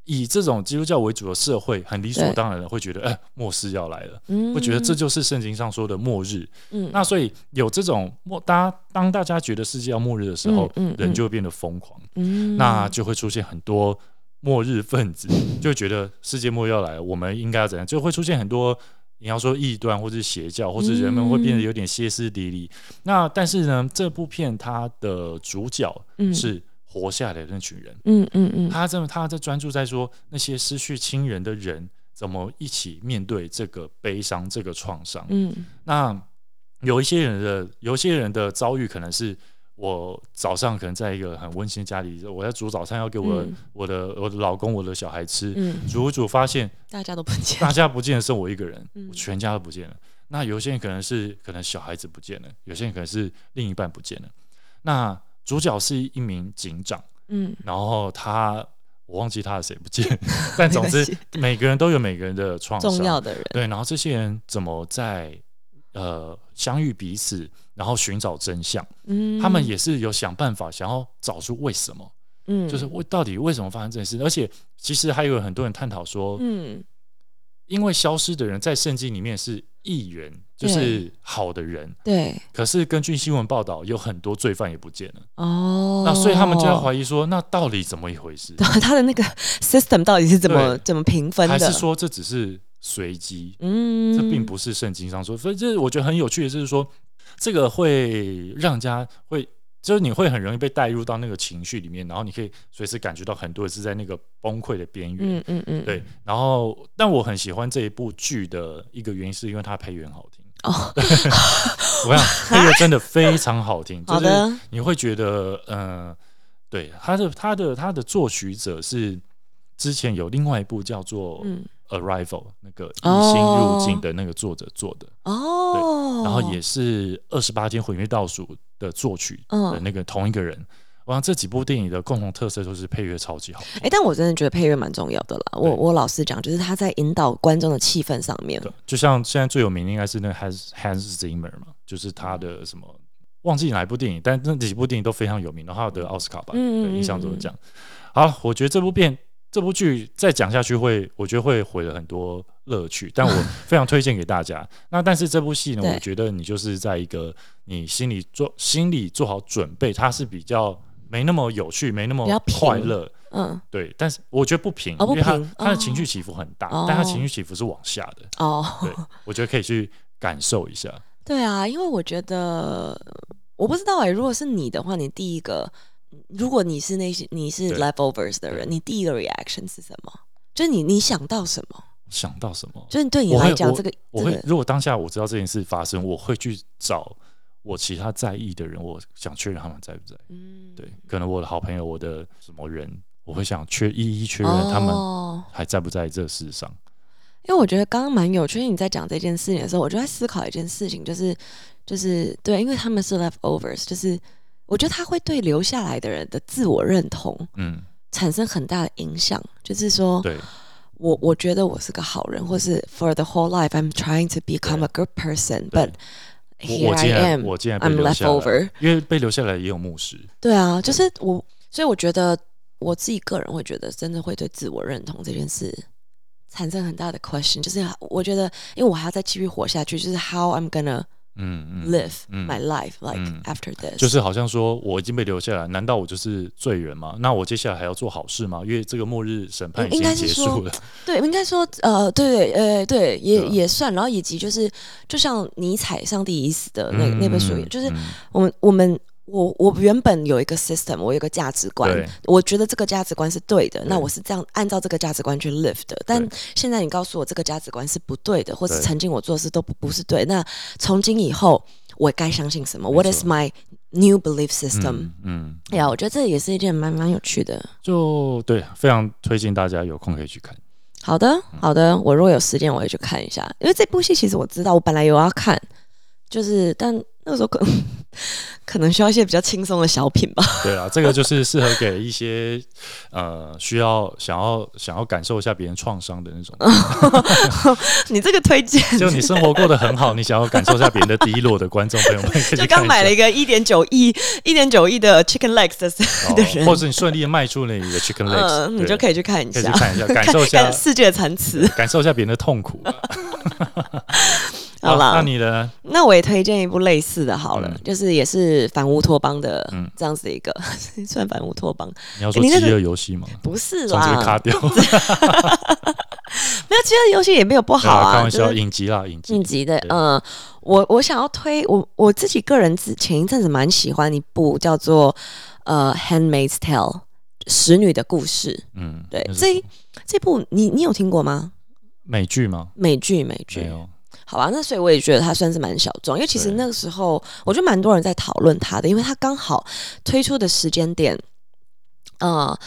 以这种基督教为主的社会，很理所对。当然的会觉得，哎、末世要来了。会会觉得这就是圣经上说的末日，嗯。那所以有这种末，大家当大家觉得世界要末日的时候，嗯嗯人就会变得疯狂，嗯。那就会出现很多末日分子，就会觉得世界末日要来了，我们应该要怎样，就会出现很多你要说异端或是邪教，或是人们会变得有点歇斯底里。那但是呢，这部片它的主角嗯。是活下来的那群人。嗯嗯嗯，他这么他在专注在说那些失去亲人的人怎么一起面对这个悲伤、这个创伤。嗯那有一些人的有一些人的遭遇可能是。我早上可能在一个很温馨的家里，我在煮早餐要给我、嗯我的我的老公、我的小孩吃，嗯，煮一煮发现大家都不见大家不见了，剩我一个人，嗯我全家都不见了。那有些人可能是可能小孩子不见了，有些人可能是另一半不见了。那主角是一名警长，嗯，然后他我忘记他的谁不见，但总之每个人都有每个人的创伤，重要的人，对。然后这些人怎么在呃相遇彼此，然后寻找真相？嗯，他们也是有想办法想要找出为什么，嗯，就是为到底为什么发生这件事？而且其实还有很多人探讨说，嗯因为消失的人在圣经里面是义人，就是好的人，对可是根据新闻报道，有很多罪犯也不见了。哦，那所以他们就要怀疑说，那到底怎么一回事？他的那个 system 到底是怎么怎么评分的？还是说这只是随机？嗯，这并不是圣经上说，所以这我觉得很有趣的，就是说这个会让人家会，就是你会很容易被带入到那个情绪里面，然后你可以随时感觉到很多人是在那个崩溃的边缘。嗯嗯嗯，对，然后但我很喜欢这一部剧的一个原因，是因为它配乐很好听。哦，我想配乐真的非常好听，就是好的，你会觉得，呃，对，他的他的他的作曲者是之前有另外一部叫做《嗯。Arrival》那个异星入境的那个作者做的，哦，对然后也是二十八天毁灭倒数的作曲的嗯那个同一个人。我想这几部电影的共同特色就是配乐超级好听。哎，但我真的觉得配乐蛮重要的啦。我我老实讲，就是他在引导观众的气氛上面，对，就像现在最有名的应该是那个 Hans Hans Zimmer 嘛，就是他的什么忘记哪一部电影，但那几部电影都非常有名，然后还有得奥斯卡吧，嗯印象中嗯是这样。好，我觉得这部片这部剧再讲下去会，我觉得会毁了很多乐趣，但我 非常推荐给大家。那但是这部戏呢，我觉得你就是在一个你心里做心里做好准备，它是比较没那么有趣，没那么快乐。嗯，对，但是我觉得不平，哦不因为它平它的哦情绪起伏很大，哦但他情绪起伏是往下的。哦，对，我觉得可以去感受一下。对啊，因为我觉得我不知道哎、如果是你的话，你第一个，如果你是那些你是 leftovers 的人，你第一个 reaction 是什么？就是你你想到什么？想到什么？就是对你来讲，这个我会，如果当下我知道这件事发生，我会去找我其他在意的人，我想确认他们在不在。嗯，对，可能我的好朋友，我的什么人，我会想确一一确认他们哦还在不在这世上。因为我觉得刚刚蛮有趣，你在讲这件事情的时候，我就在思考一件事情，就是就是对，因为他们是 leftovers，就是我觉得他会对留下来的人的自我认同嗯，产生很大的影响，就是说对，我我觉得我是个好人，或是 for the whole life I'm trying to become a good person，but 我 here 我 I am，我既然被 I'm leftover，。因为被留下来也有牧师。对啊，就是我，所以我觉得我自己个人会觉得，真的会对自我认同这件事产生很大的 question。就是我觉得，因为我还要再继续活下去，就是 how I'm gonna 嗯嗯，live 嗯 my life like 嗯 after this。就是好像说我已经被留下来，难道我就是罪人吗？那我接下来还要做好事吗？因为这个末日审判已应经结该是说束了。对，应该说，呃，对对，呃，对，也、也算，然后以及就是，就像尼采《上帝已死》的那、那本书，嗯就是嗯我们我们我我原本有一个 system，我有一个价值观，我觉得这个价值观是对的，那我是这样按照这个价值观去 live 的。但现在你告诉我这个价值观是不对的，或是曾经我做的事都不不是对，那从今以后我该相信什么？What is my new belief system？嗯嗯，哎呀，我觉得这也是一件蛮蛮有趣的。就对，非常推荐大家有空可以去看。好的，好的，我如果有时间，我会去看一下，因为这部戏其实我知道，我本来有要看，就是但那个时候可能 可能需要一些比较轻松的小品吧。对啊，这个就是适合给一些呃需要想要想要感受一下别人创伤的那种，你这个推荐，就你生活过得很好，你想要感受一下别人的低落的观众朋友们，就刚买了一个一点九亿、一点九亿的 Chicken Legs 的人，或者你顺利的卖出了你的 chicken legs，、嗯，你就可以去看一下可以去，看一下，感受一下看世界的残词。感受一下别人的痛苦。好了那你呢？那我也推荐一部类似的，好了，嗯就是也是反乌托邦的嗯这样子一个，算反乌托邦，你要说饥饿游戏吗？不是啦这个卡啦，掉，没有，其实游戏也没有不好啊，开玩笑，就是影集啦，影集影集的，对嗯，我我想要推我我自己个人之前一阵子蛮喜欢一部叫做呃《Handmaid's Tale》使女的故事。嗯，对，这这部你你有听过吗？美剧吗？美剧，美剧好吧，那所以我也觉得他算是蛮小众，因为其实那个时候我觉得蛮多人在讨论他的，因为他刚好推出的时间点，呃，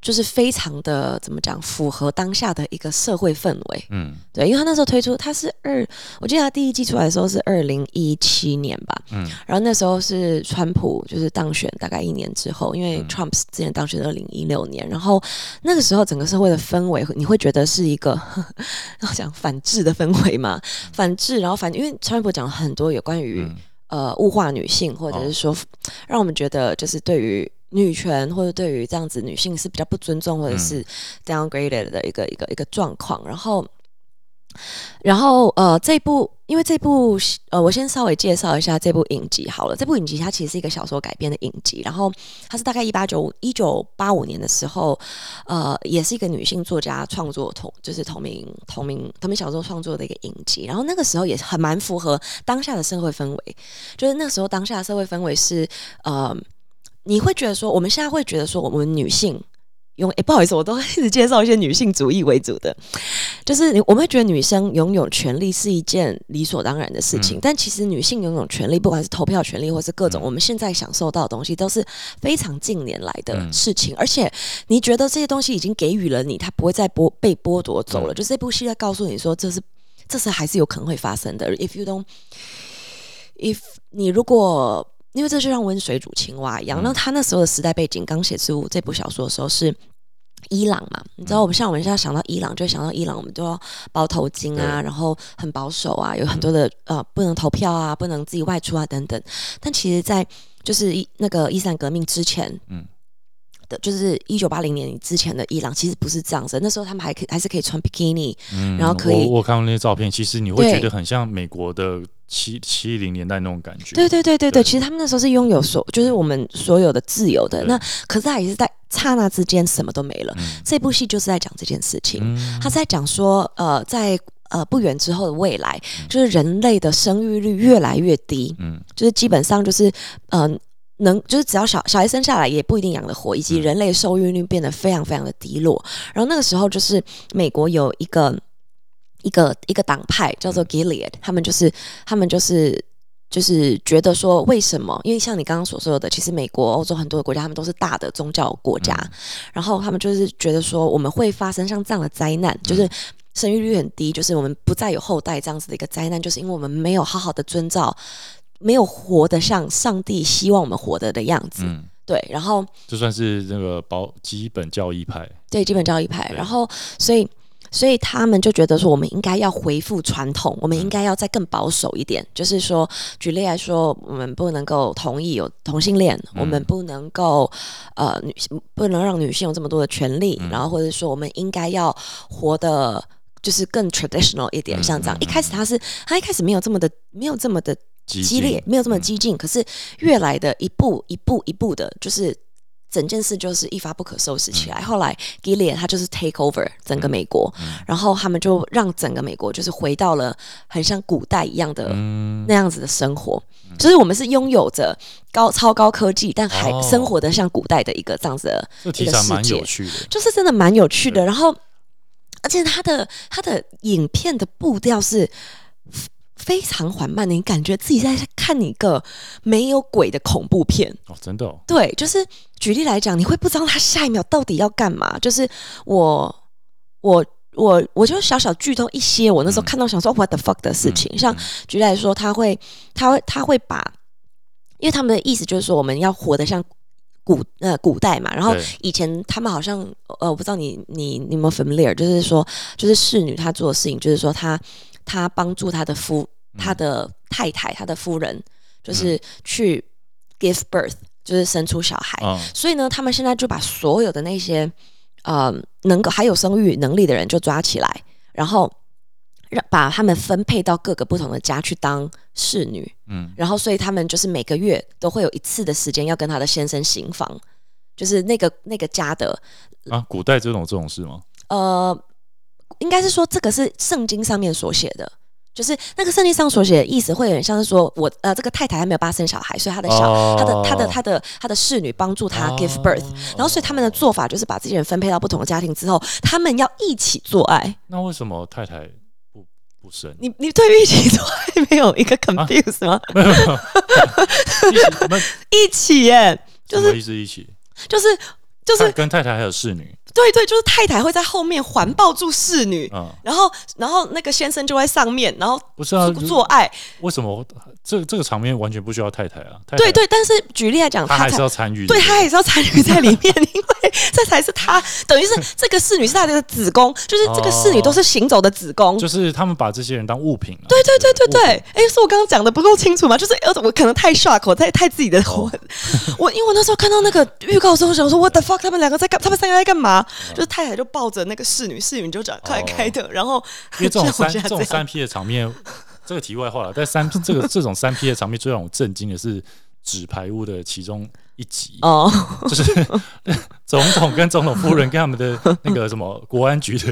就是非常的怎么讲，符合当下的一个社会氛围。嗯。对，因为他那时候推出，他是二，我记得他第一季出来的时候是二零一七年吧，嗯。然后那时候是川普就是当选大概一年之后，因为嗯。Trump 之前当选二零一六年，然后那个时候整个社会的氛围，你会觉得是一个 要讲反制的氛围嘛？反制，然后反因为川普讲了很多有关于、嗯。呃物化女性，或者是说、让我们觉得就是对于女权或者对于这样子女性是比较不尊重或者是 downgraded 的一个一个一个状况，然后。然后呃，这部因为这部呃，我先稍微介绍一下这部影集好了。这部影集它其实是一个小说改编的影集，然后它是大概一八九一九八五年的时候，呃，也是一个女性作家创作同就是同名同名同名小说创作的一个影集。然后那个时候也很蛮符合当下的社会氛围，就是那时候当下的社会氛围是呃，你会觉得说我们现在会觉得说我们女性。拥诶，不好意思，我都一直介绍一些女性主义为主的，就是我们会觉得女生拥有权利是一件理所当然的事情，嗯但其实女性拥有权利，不管是投票权利或是各种嗯我们现在享受到的东西，都是非常近年来的嗯事情。而且你觉得这些东西已经给予了你，它不会再剥被剥夺走了。嗯就这部戏在告诉你说，这是这是还是有可能会发生的。If you don't, if 你如果因为这就像温水煮青蛙一样，嗯那他那时候的时代背景刚写出这部小说的时候是。伊朗嘛，你知道，我们像我们现在想到伊朗，就会想到伊朗，我们都要包头巾啊，然后很保守啊，有很多的呃不能投票啊，不能自己外出啊等等。但其实，在就是一那个伊斯兰革命之前，嗯嗯。的就是一九八零年之前的伊朗，其实不是这样子。那时候他们还可以还是可以穿比基尼，嗯，然后可以我我看过那些照片，其实你会对觉得很像美国的七七零年代那种感觉。对对对对对，其实他们那时候是拥有所，就是我们所有的自由的。那可是他也是在刹那之间什么都没了。嗯这部戏就是在讲这件事情，嗯他在讲说，呃，在呃不远之后的未来，嗯就是人类的生育率越来越低，嗯就是基本上就是呃。能就是只要小小孩生下来也不一定养得活，以及嗯人类受孕率变得非常非常的低落。然后那个时候就是美国有一个一个一个党派叫做 Gilead，他们就是他们就是就是觉得说，为什么？因为像你刚刚所说的，其实美国、欧洲很多的国家，他们都是大的宗教国家，嗯然后他们就是觉得说，我们会发生像这样的灾难，嗯就是生育率很低，就是我们不再有后代这样子的一个灾难，就是因为我们没有好好的遵照，没有活得像上帝希望我们活得的样子。嗯，对，然后就算是那个保基本教义派，对基本教义派，然后所以。所以他们就觉得说，我们应该要恢复传统，我们嗯。应该要再更保守一点。就是说，举例来说，我们不能够同意有同性恋，嗯我们不能够呃女性不能让女性有这么多的权利，嗯。然后或者说我们应该要活得就是更 traditional 一点，嗯像这样。嗯一开始他是他一开始没有这么的没有这么的激激烈，没有这么嗯激进，可是越来的一步一步一步的，就是整件事就是一发不可收拾起来。后来 Gilead 他就是 take over 整个美国，嗯。然后他们就让整个美国就是回到了很像古代一样的。嗯。那样子的生活，就是我们是拥有着高超高科技，但还哦。生活的像古代的一个这样子的一个世界。有趣的，就是真的蛮有趣的。然后，而且他的他的影片的步调是非常缓慢的，你感觉自己在看一个没有鬼的恐怖片。哦，真的哦，对，就是举例来讲，你会不知道他下一秒到底要干嘛。就是我我。我我就小小剧透一些，我那时候嗯看到想说 what the fuck 的事情，像举例来说，他会他会他会把，因为他们的意思就是说我们要活得像古呃古代嘛，然后以前他们好像呃，我不知道你你你有没有 familiar，就是说就是侍女她做的事情，就是说她她帮助她的夫她的太太他的夫人，就是去 give birth，就是生出小孩。嗯所以呢，他们现在就把所有的那些呃能够还有生育能力的人就抓起来，然后让把他们分配到各个不同的家去当侍女。嗯然后所以他们就是每个月都会有一次的时间要跟他的先生行房，就是那个那个家的啊，古代这种这种事吗？呃，应该是说这个是圣经上面所写的，就是那个圣经上所写的意思，会有点像是说我呃这个太太还没有办法生小孩，所以他的小、哦他的他的他的他的侍女帮助他 give birth，、然后所以他们的做法就是把这些人分配到不同的家庭之后，他们要一起做爱。那为什么太太不不生？你你对于一起做爱没有一个 confuse 吗？没有没有，一起我们 一起耶，就是什么意思？一起就是就是太跟太太还有侍女，对对，就是太太会在后面环抱住侍女，嗯，然后然后那个先生就在上面，然后不是啊，做做爱。为什么这这个场面完全不需要太太啊？太太对，对，但是举例来讲，他还是要参与，对他还是要参与在里面，因为 这才是他，等于是这个侍女是他的子宫，就是这个侍女都是行走的子宫。就是他们把这些人当物品了。对对对对对，物品哎，是我刚刚讲的不够清楚吗？就是呃，我可能太 shock，我太太自己的哦 我，我因为我那时候看到那个预告的时候，我想说 what the fuck，他们两个在干，他们三个在干嘛？嗯。就是太太就抱着那个侍女，侍女就转快开开的，然后因为这种 三这这种三 P 的场面，这个题外话了。但三这个这种三 P 的场面最让我震惊的是《纸牌屋》的其中一集，哦，就是总统跟总统夫人跟他们的那个什么国安局的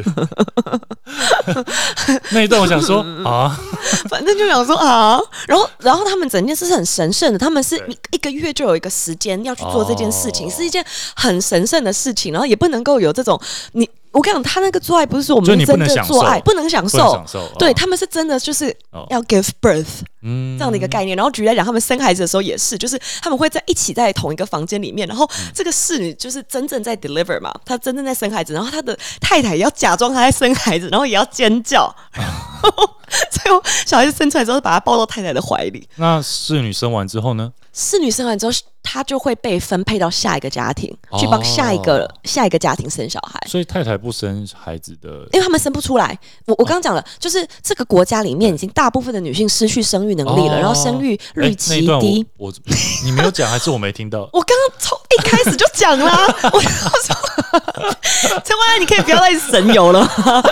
那一段，我想说啊，反正就想说啊，然后然后他们整件事是很神圣的，他们是一一个月就有一个时间要去做这件事情，哦。是一件很神圣的事情，然后也不能够有这种你。我跟你讲，他那个做爱不是说我们真的做爱，不能享受，对他们是真的就是哦。要 give birth 嗯。这样的一个概念。然后举例来讲，他们生孩子的时候也是，就是他们会在一起在同一个房间里面，然后嗯。这个侍女就是真正在 deliver 嘛，她真正在生孩子，然后她的太太也要假装她在生孩子，然后也要尖叫，然后 最后小孩子生出来之后，把他抱到太太的怀里。那侍女生完之后呢？侍女生完之后，她就会被分配到下一个家庭，去帮下一个、哦下一个家庭生小孩。所以太太不生孩子的，因为他们生不出来，我我刚刚讲了，就是这个国家里面已经大部分的女性失去生育能力了，哦然后生育率极低。我我你没有讲，还是我没听到？我刚刚从一开始就讲啦，我想说，陈万安，你可以不要再神游了吗，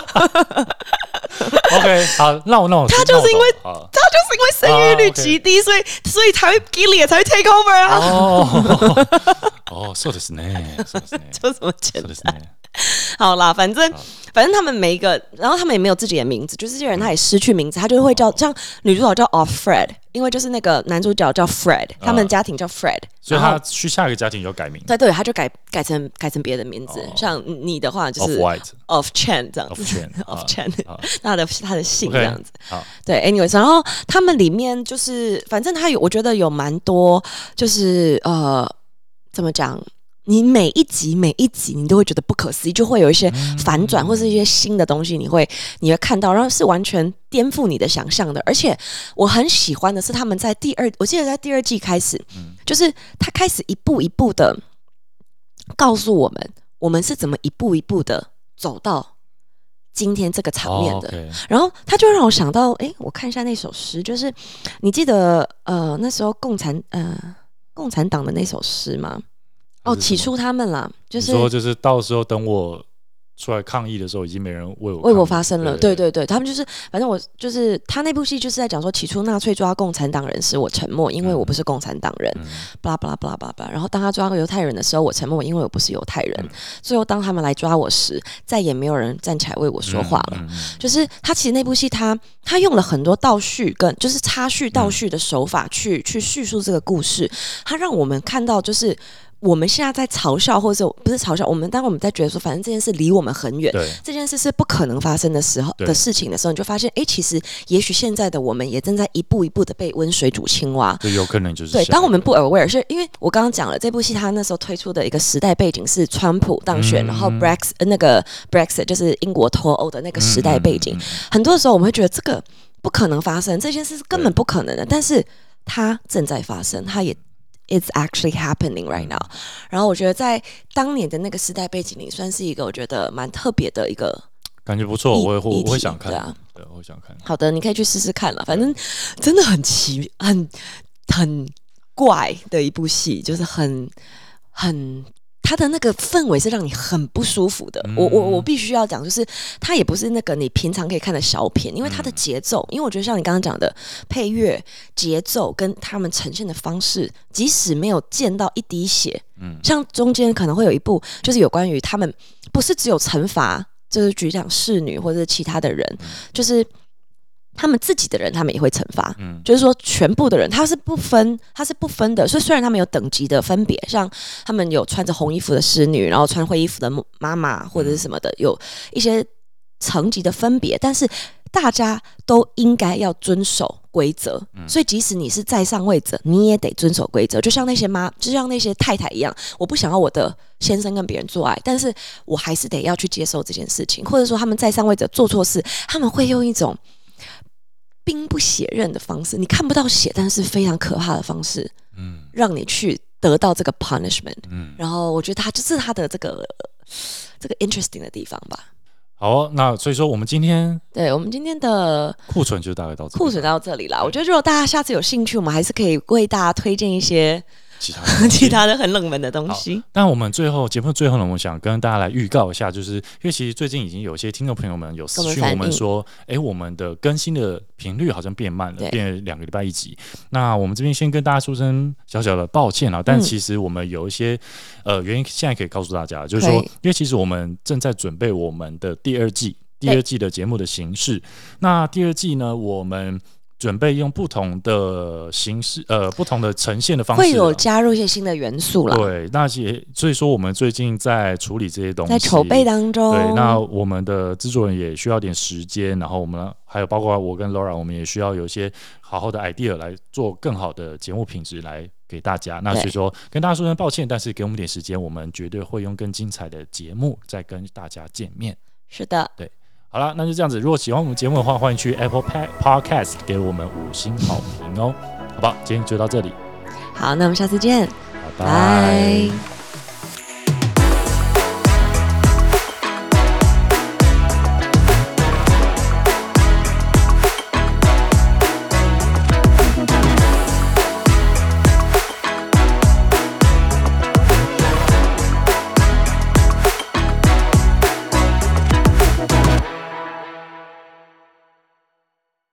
OK，好，那我那我他就是因为那我懂他就是因为生育率极低，所以所以才会 Gilead 才会 take over 啊，哦哦，そうですね，そうですね，就这么简单そう。ですね。好啦，反正好反正他们每一个，然后他们也没有自己的名字，就是这些人他也失去名字，他就会叫像女主角叫 Off Fred， 因为就是那个男主角叫 Fred，他们家庭叫 Fred，所以他去下一个家庭就改名。对对，他就改改成改成别的名字，哦。像你的话就是 White Of Chen 这样子。Of 啊 Chen，啊。他的他的姓这样子。好，对，anyways，然后他们里面就是，反正他有，我觉得有蛮多，就是呃，怎么讲？你每一集每一集你都会觉得不可思议，就会有一些反转、或是一些新的东西，你会你会看到，然后是完全颠覆你的想象的。而且我很喜欢的是他们在第二，我记得在第二季开始，嗯就是他开始一步一步的告诉我们，我们是怎么一步一步的走到今天这个场面的。然后他就让我想到，诶，我看一下那首诗，就是你记得呃那时候共产呃共产党的那首诗吗？哦，起初他们啦，就是说就是到时候等我出来抗议的时候，已经没人为我为我发声了，对对对。对，他们就是，反正我就是他那部戏就是在讲说，起初纳粹抓共产党人时，我沉默，因为我不是共产党人，嗯。巴拉巴拉巴拉巴拉。然后当他抓个犹太人的时候，我沉默，因为我不是犹太人。嗯。最后当他们来抓我时，再也没有人站起来为我说话了。嗯嗯嗯。就是他其实那部戏他他用了很多倒叙跟就是插叙倒叙的手法去、去叙述这个故事，他让我们看到就是。我们现在在嘲笑，或者是不是嘲笑我们？当我们在觉得说，反正这件事离我们很远，对，这件事是不可能发生的时候的事情的时候，你就发现，哎，其实也许现在的我们也正在一步一步的被温水煮青蛙。对有可能就是对，当我们不 aware，是因为我刚刚讲了这部戏，它那时候推出的一个时代背景是川普当选，嗯然后 Brex 呃那个 Brexit 就是英国脱欧的那个时代背景。嗯嗯嗯很多时候我们会觉得这个不可能发生，这件事是根本不可能的，但是它正在发生，它也 it's actually happening right now。然后我觉得在当年的那个时代背景里，算是一个我觉得蛮特别的一个。感觉不错，我也会我会想看对啊，对，我会想看。好的，你可以去试试看了，反正真的很奇很很怪的一部戏，就是很很。它的那个氛围是让你很不舒服的。我我我必须要讲，就是他也不是那个你平常可以看的小品，因为他的节奏，因为我觉得像你刚刚讲的配乐、节奏跟他们呈现的方式，即使没有见到一滴血，嗯。像中间可能会有一部，就是有关于他们不是只有惩罚，就是局长侍女或者是其他的人，就是他们自己的人，他们也会惩罚。嗯就是说，全部的人他是不分，他是不分的。所以虽然他们有等级的分别，像他们有穿着红衣服的侍女，然后穿灰衣服的妈妈或者是什么的，有一些层级的分别，但是大家都应该要遵守规则。所以即使你是在上位者，你也得遵守规则。就像那些妈，就像那些太太一样，我不想要我的先生跟别人做爱，但是我还是得要去接受这件事情。或者说他们在上位者做错事，他们会用一种。兵不血刃的方式，你看不到血，但是非常可怕的方式，嗯让你去得到这个 punishment。嗯，然后我觉得他就是他的这个这个 interesting 的地方吧。好哦，那所以说我们今天对我们今天的库存就大概到这里，库存到这里啦。我觉得如果大家下次有兴趣，我们还是可以为大家推荐一些其他的 其他的很冷门的东西。但我们最后节目最后呢，我想跟大家来预告一下，就是因为其实最近已经有些听众朋友们有私讯我们说，哎，我们的更新的频率好像变慢了，变两个礼拜一集。那我们这边先跟大家说声小小的抱歉啊，但嗯其实我们有一些呃原因，现在可以告诉大家，就是说，因为其实我们正在准备我们的第二季，第二季的节目的形式。那第二季呢，我们准备用不同的形式，呃，不同的呈现的方式啊，会有加入一些新的元素啦，对，那些所以说我们最近在处理这些东西，在筹备当中。对，那我们的制作人也需要点时间，然后我们还有包括我跟 Laura，我们也需要有一些好好的 idea 来做更好的节目品质来给大家。那所以说跟大家说声抱歉，但是给我们点时间，我们绝对会用更精彩的节目再跟大家见面。是的，好了，那就这样子。如果喜欢我们节目的话，欢迎去 Apple Podcast 给我们五星好评哦。好吧，今天就到这里，好，那我们下次见，拜拜拜。